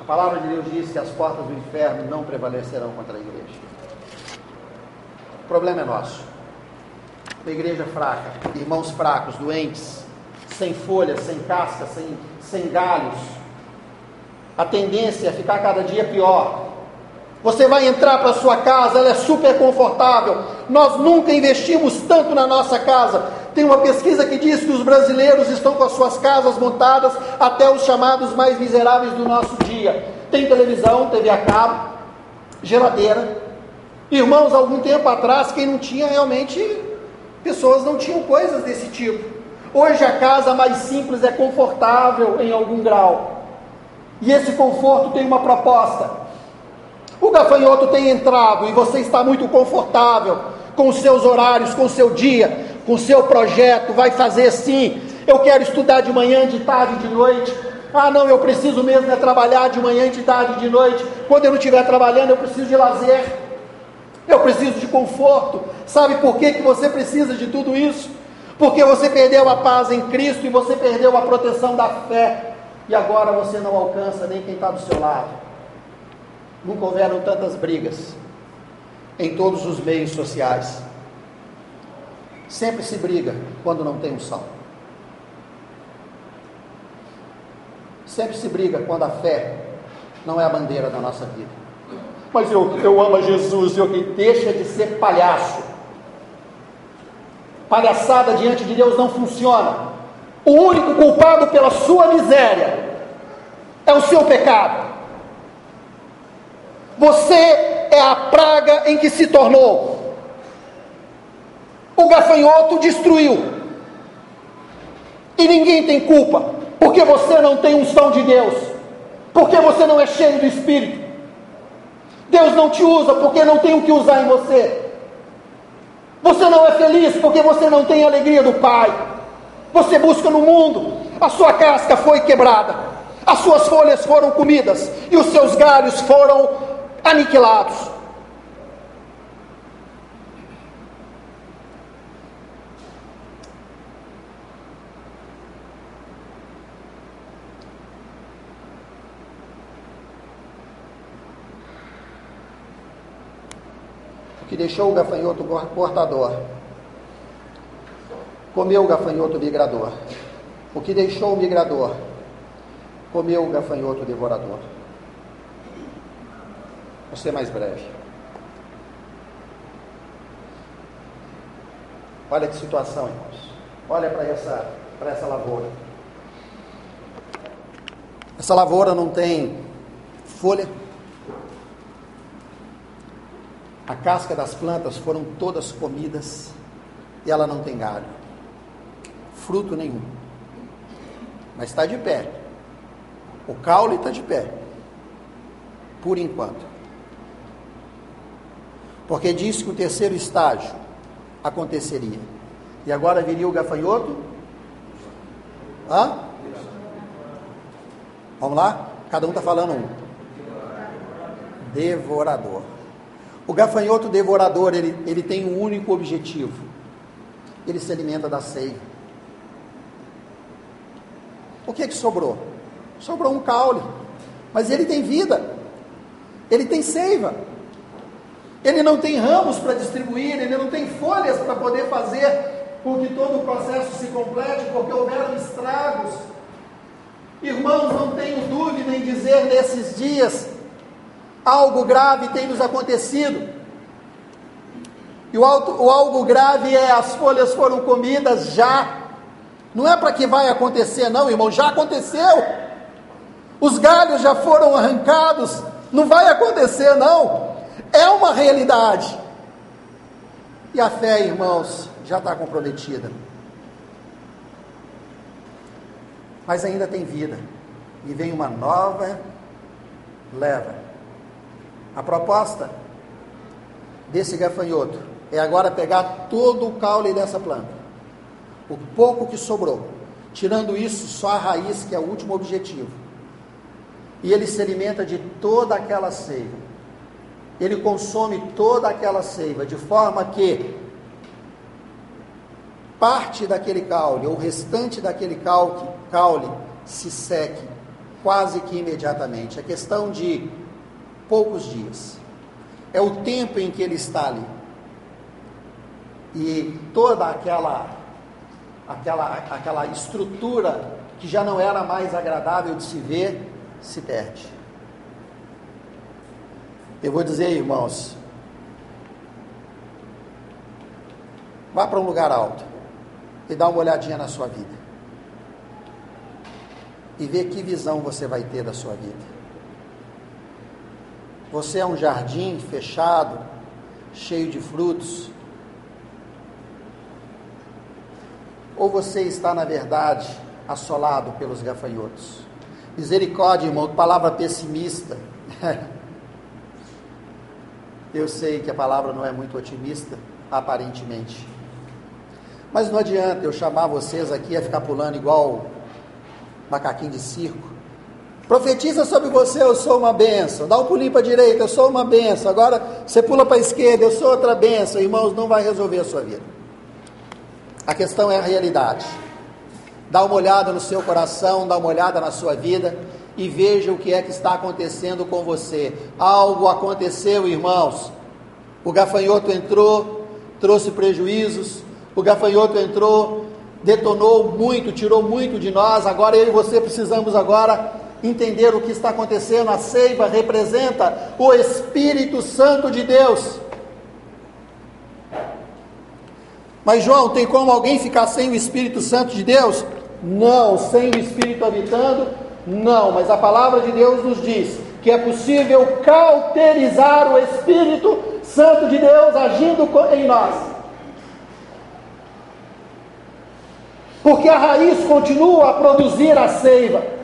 A palavra de Deus diz que as portas do inferno não prevalecerão contra a igreja. O problema é nosso. A igreja fraca, irmãos fracos, doentes, sem folhas, sem casca, sem, sem galhos. A tendência é ficar cada dia pior. Você vai entrar para sua casa, ela é super confortável. Nós nunca investimos tanto na nossa casa. Tem uma pesquisa que diz que os brasileiros estão com as suas casas montadas até os chamados mais miseráveis do nosso dia. Tem televisão, TV a cabo, geladeira. Irmãos, algum tempo atrás, quem não tinha realmente, pessoas não tinham coisas desse tipo. Hoje a casa mais simples é confortável em algum grau. E esse conforto tem uma proposta. O gafanhoto tem entrado e você está muito confortável com seus horários, com seu dia, com seu projeto, vai fazer sim. Eu quero estudar de manhã, de tarde, de noite. Ah, não, eu preciso mesmo é trabalhar de manhã, de tarde, de noite. Quando eu não estiver trabalhando, eu preciso de lazer. Eu preciso de conforto. Sabe por que, que você precisa de tudo isso? Porque você perdeu a paz em Cristo e você perdeu a proteção da fé, e agora você não alcança nem quem está do seu lado. Nunca houveram tantas brigas em todos os meios sociais. Sempre se briga quando não tem unção. Sempre se briga quando a fé não é a bandeira da nossa vida. Mas eu, eu amo a Jesus, eu que deixa de ser palhaço. Palhaçada diante de Deus não funciona. O único culpado pela sua miséria é o seu pecado. Você é a praga em que se tornou. O gafanhoto destruiu. E ninguém tem culpa, porque você não tem unção de Deus, porque você não é cheio do Espírito. Deus não te usa porque não tem o que usar em você. Você não é feliz porque você não tem a alegria do Pai. Você busca no mundo, a sua casca foi quebrada, as suas folhas foram comidas e os seus galhos foram aniquilados. que deixou o gafanhoto portador, comeu o gafanhoto migrador. O que deixou o migrador, comeu o gafanhoto devorador. Vou ser mais breve. Olha que situação, irmãos. Olha para essa, essa lavoura. Essa lavoura não tem folha, A casca das plantas foram todas comidas e ela não tem galho, fruto nenhum. Mas está de pé. O caule está de pé, por enquanto. Porque disse que o terceiro estágio aconteceria. E agora viria o gafanhoto? Hã? Vamos lá? Cada um está falando um. Devorador. O gafanhoto devorador, ele, ele tem um único objetivo. Ele se alimenta da seiva. O que é que sobrou? Sobrou um caule. Mas ele tem vida. Ele tem seiva. Ele não tem ramos para distribuir, ele não tem folhas para poder fazer com que todo o processo se complete, porque houveram estragos. Irmãos, não tenho dúvida em dizer nesses dias algo grave tem nos acontecido. E o, alto, o algo grave é as folhas foram comidas já. Não é para que vai acontecer, não, irmão, já aconteceu. Os galhos já foram arrancados. Não vai acontecer, não. É uma realidade. E a fé, irmãos, já está comprometida. Mas ainda tem vida. E vem uma nova leva a proposta desse gafanhoto é agora pegar todo o caule dessa planta, o pouco que sobrou, tirando isso só a raiz, que é o último objetivo. E ele se alimenta de toda aquela seiva. Ele consome toda aquela seiva, de forma que parte daquele caule, ou o restante daquele caule, caule se seque quase que imediatamente. É questão de poucos dias. É o tempo em que ele está ali. E toda aquela aquela aquela estrutura que já não era mais agradável de se ver se perde. Eu vou dizer, irmãos, vá para um lugar alto e dá uma olhadinha na sua vida. E vê que visão você vai ter da sua vida. Você é um jardim fechado, cheio de frutos? Ou você está, na verdade, assolado pelos gafanhotos? Misericórdia, irmão, palavra pessimista. Eu sei que a palavra não é muito otimista, aparentemente. Mas não adianta eu chamar vocês aqui a ficar pulando igual macaquinho de circo. Profetiza sobre você, eu sou uma benção. Dá um pulinho para a direita, eu sou uma benção. Agora você pula para a esquerda, eu sou outra benção. Irmãos, não vai resolver a sua vida. A questão é a realidade. Dá uma olhada no seu coração, dá uma olhada na sua vida e veja o que é que está acontecendo com você. Algo aconteceu, irmãos. O gafanhoto entrou, trouxe prejuízos. O gafanhoto entrou, detonou muito, tirou muito de nós. Agora eu e você precisamos agora entender o que está acontecendo. A seiva representa o Espírito Santo de Deus. Mas, João, tem como alguém ficar sem o Espírito Santo de Deus? Não, sem o Espírito habitando, não. Mas a palavra de Deus nos diz que é possível cauterizar o Espírito Santo de Deus agindo em nós. Porque a raiz continua a produzir a seiva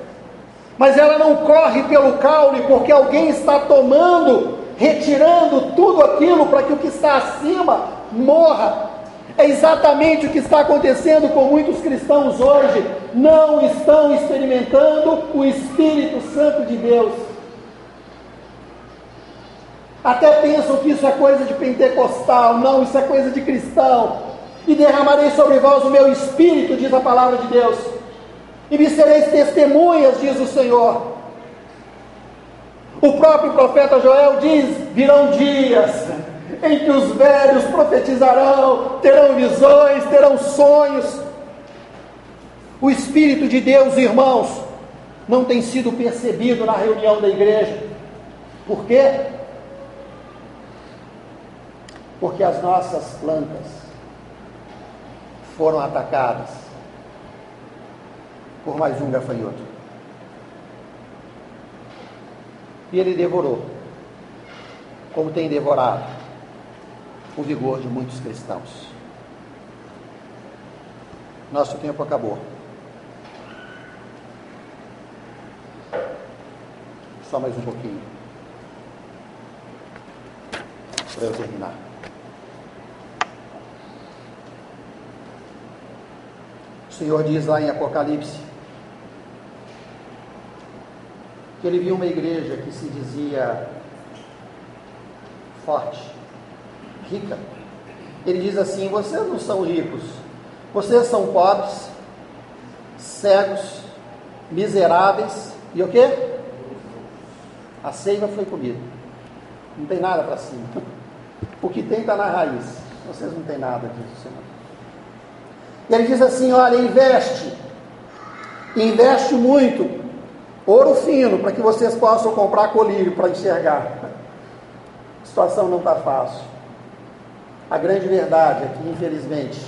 mas ela não corre pelo caule porque alguém está tomando retirando tudo aquilo para que o que está acima morra. É exatamente o que está acontecendo com muitos cristãos hoje. Não estão experimentando o Espírito Santo de Deus. Até pensam que isso é coisa de pentecostal. Não, isso é coisa de cristão. E derramarei sobre vós o meu espírito, diz a palavra de Deus. E me sereis testemunhas, diz o Senhor. O próprio profeta Joel diz: virão dias em que os velhos profetizarão, terão visões, terão sonhos. O Espírito de Deus, irmãos, não tem sido percebido na reunião da igreja. Por quê? Porque as nossas plantas foram atacadas por mais um gafanhoto. E ele devorou, como tem devorado o vigor de muitos cristãos. Nosso tempo acabou. Só mais um pouquinho. Para eu terminar. O Senhor diz lá em Apocalipse ele viu uma igreja que se dizia forte, rica. Ele diz assim: vocês não são ricos, vocês são pobres, cegos, miseráveis e o quê? A seiva foi comida. Não tem nada para cima. O que tem está na raiz. Vocês não têm nada disso, Senhor. E ele diz assim: olha, investe, investe muito, ouro fino, para que vocês possam comprar colírio para enxergar. A situação não está fácil. A grande verdade é que, infelizmente,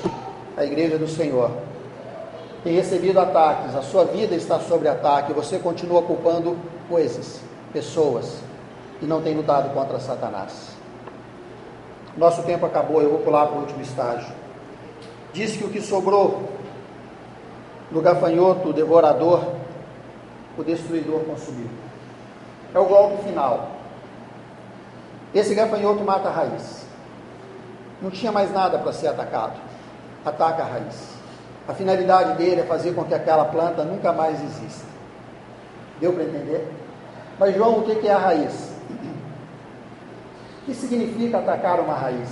a igreja do Senhor tem recebido ataques, a sua vida está sob ataque, você continua culpando coisas, pessoas, e não tem lutado contra Satanás. Nosso tempo acabou, eu vou pular para o último estágio. Diz que o que sobrou do gafanhoto devorador, o destruidor consumiu. É o golpe final. Esse gafanhoto mata a raiz. Não tinha mais nada para ser atacado. Ataca a raiz. A finalidade dele é fazer com que aquela planta nunca mais exista. Deu para entender? Mas, João, o que é a raiz? O que significa atacar uma raiz?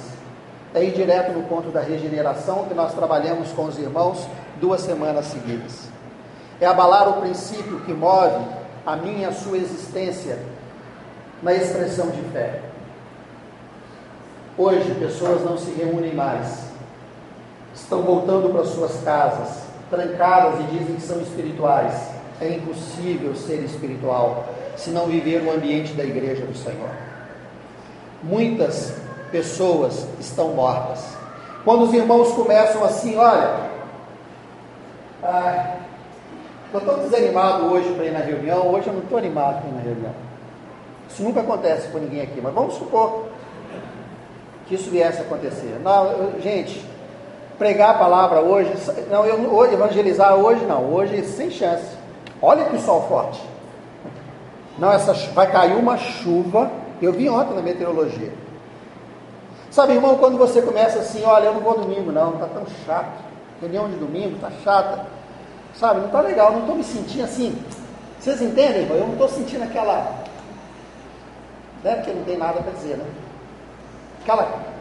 É ir direto no ponto da regeneração que nós trabalhamos com os irmãos duas semanas seguidas. É abalar o princípio que move a minha a sua existência na expressão de fé. Hoje, pessoas não se reúnem mais, estão voltando para suas casas, trancadas e dizem que são espirituais. É impossível ser espiritual se não viver o ambiente da igreja do Senhor. Muitas pessoas estão mortas. Quando os irmãos começam assim, olha, ah, estou tão desanimado hoje para ir na reunião, hoje eu não estou animado para ir na reunião. Isso nunca acontece com ninguém aqui, mas vamos supor que isso viesse a acontecer. Não, eu, gente, pregar a palavra hoje, não, eu, hoje, evangelizar hoje não, hoje sem chance. Olha que sol forte. Não, essa vai cair uma chuva. Eu vi ontem na meteorologia. Sabe, irmão, quando você começa assim, olha, eu não vou domingo, não, está tão chato. Reunião de domingo está chata. Sabe, não está legal, não estou me sentindo assim. Vocês entendem, irmão? Eu não estou sentindo aquela. Né? Porque não tem nada para dizer, né? Aquela.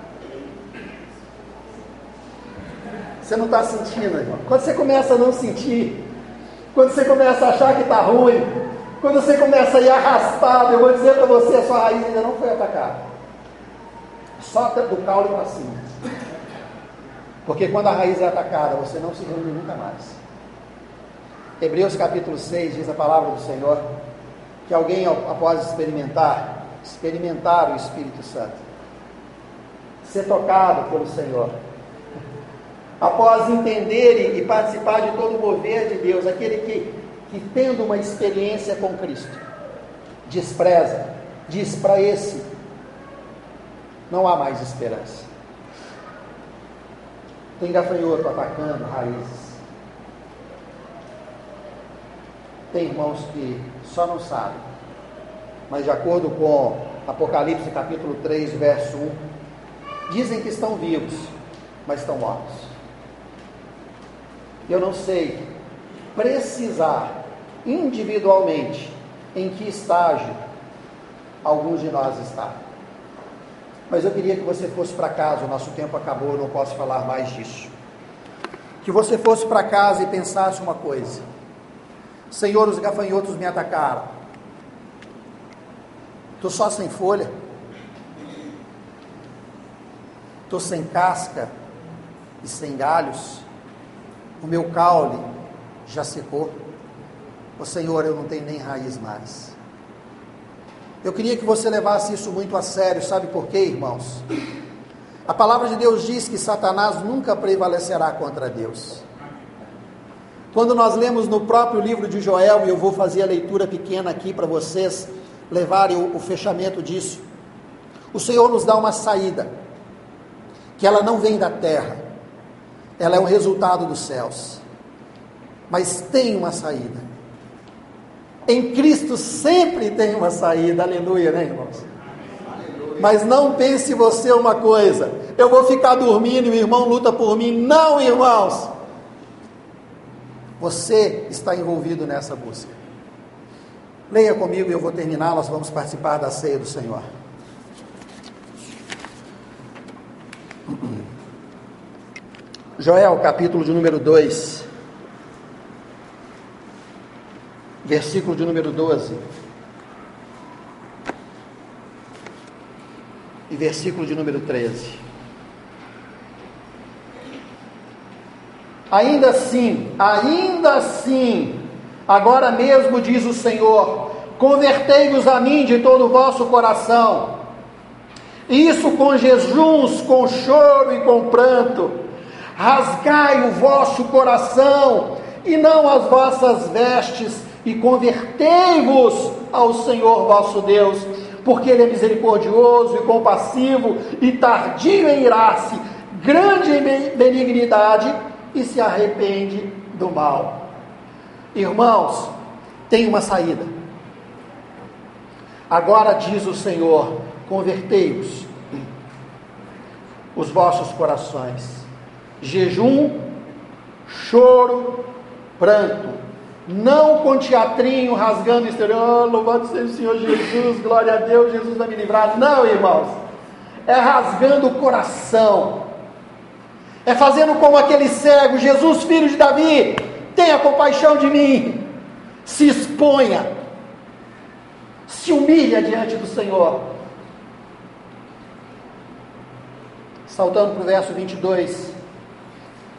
Você não está sentindo, irmão. Quando você começa a não sentir, quando você começa a achar que está ruim, quando você começa a ir arrastado, eu vou dizer para você, a sua raiz ainda não foi atacada. Só do caule para cima. Porque quando a raiz é atacada, você não se reúne nunca mais. Hebreus capítulo 6 diz a palavra do Senhor que alguém após experimentar, experimentar o Espírito Santo, ser tocado pelo Senhor. Após entender e participar de todo o mover de Deus, aquele que, que tendo uma experiência com Cristo, despreza, diz para esse, não há mais esperança. Tem gafanhoto atacando raízes. Tem irmãos que só não sabem, mas de acordo com Apocalipse capítulo 3, verso 1. Dizem que estão vivos, mas estão mortos. Eu não sei precisar individualmente em que estágio alguns de nós está. Mas eu queria que você fosse para casa, o nosso tempo acabou, eu não posso falar mais disso. Que você fosse para casa e pensasse uma coisa: Senhor, os gafanhotos me atacaram. Estou só sem folha. Estou sem casca e sem galhos. O meu caule já secou. O Senhor, eu não tenho nem raiz mais. Eu queria que você levasse isso muito a sério, sabe por quê, irmãos? A palavra de Deus diz que Satanás nunca prevalecerá contra Deus. Quando nós lemos no próprio livro de Joel, e eu vou fazer a leitura pequena aqui para vocês levarem o, o fechamento disso, o Senhor nos dá uma saída, que ela não vem da terra, ela é um resultado dos céus, mas tem uma saída. Em Cristo sempre tem uma saída, aleluia, né, irmãos? Mas não pense você uma coisa, eu vou ficar dormindo e o irmão luta por mim. Não, irmãos. Você está envolvido nessa busca. Leia comigo e eu vou terminar, nós vamos participar da ceia do Senhor. Joel, capítulo de número 2, versículo de número 12. E versículo de número 13. Ainda assim, ainda assim, agora mesmo diz o Senhor: convertei-vos a mim de todo o vosso coração, isso com jejuns, com choro e com pranto, rasgai o vosso coração e não as vossas vestes, e convertei-vos ao Senhor vosso Deus, porque Ele é misericordioso e compassivo e tardio em irar-se, grande em benignidade e se arrepende do mal. Irmãos, tem uma saída. Agora diz o Senhor: convertei-os os vossos corações. Jejum, choro, pranto. Não com teatrinho rasgando exterior, oh, louvado seja o Senhor Jesus, glória a Deus, Jesus vai me livrar. Não, irmãos, é rasgando o coração, é fazendo como aquele cego, Jesus, filho de Davi, tenha compaixão de mim, se exponha, se humilha diante do Senhor. Saltando para o verso 22,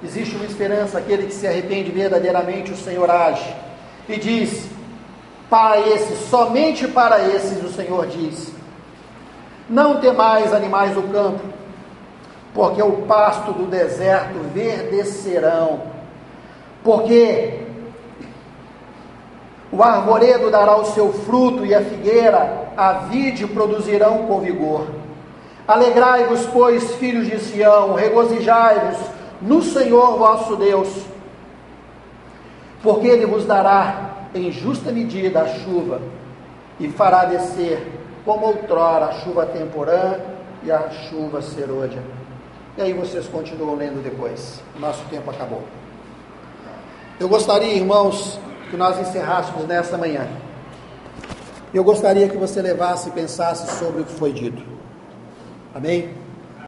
existe uma esperança, aquele que se arrepende verdadeiramente, o Senhor age, e diz: para esses, somente para esses, o Senhor diz: não temais animais do campo, porque o pasto do deserto verdecerão, porque o arvoredo dará o seu fruto e a figueira, a vide produzirão com vigor. Alegrai-vos, pois, filhos de Sião, regozijai-vos no Senhor vosso Deus, porque Ele vos dará em justa medida a chuva e fará descer, como outrora, a chuva temporã e a chuva serôdia e aí vocês continuam lendo depois. Nosso tempo acabou. Eu gostaria, irmãos, que nós encerrássemos nesta manhã. Eu gostaria que você levasse e pensasse sobre o que foi dito. Amém?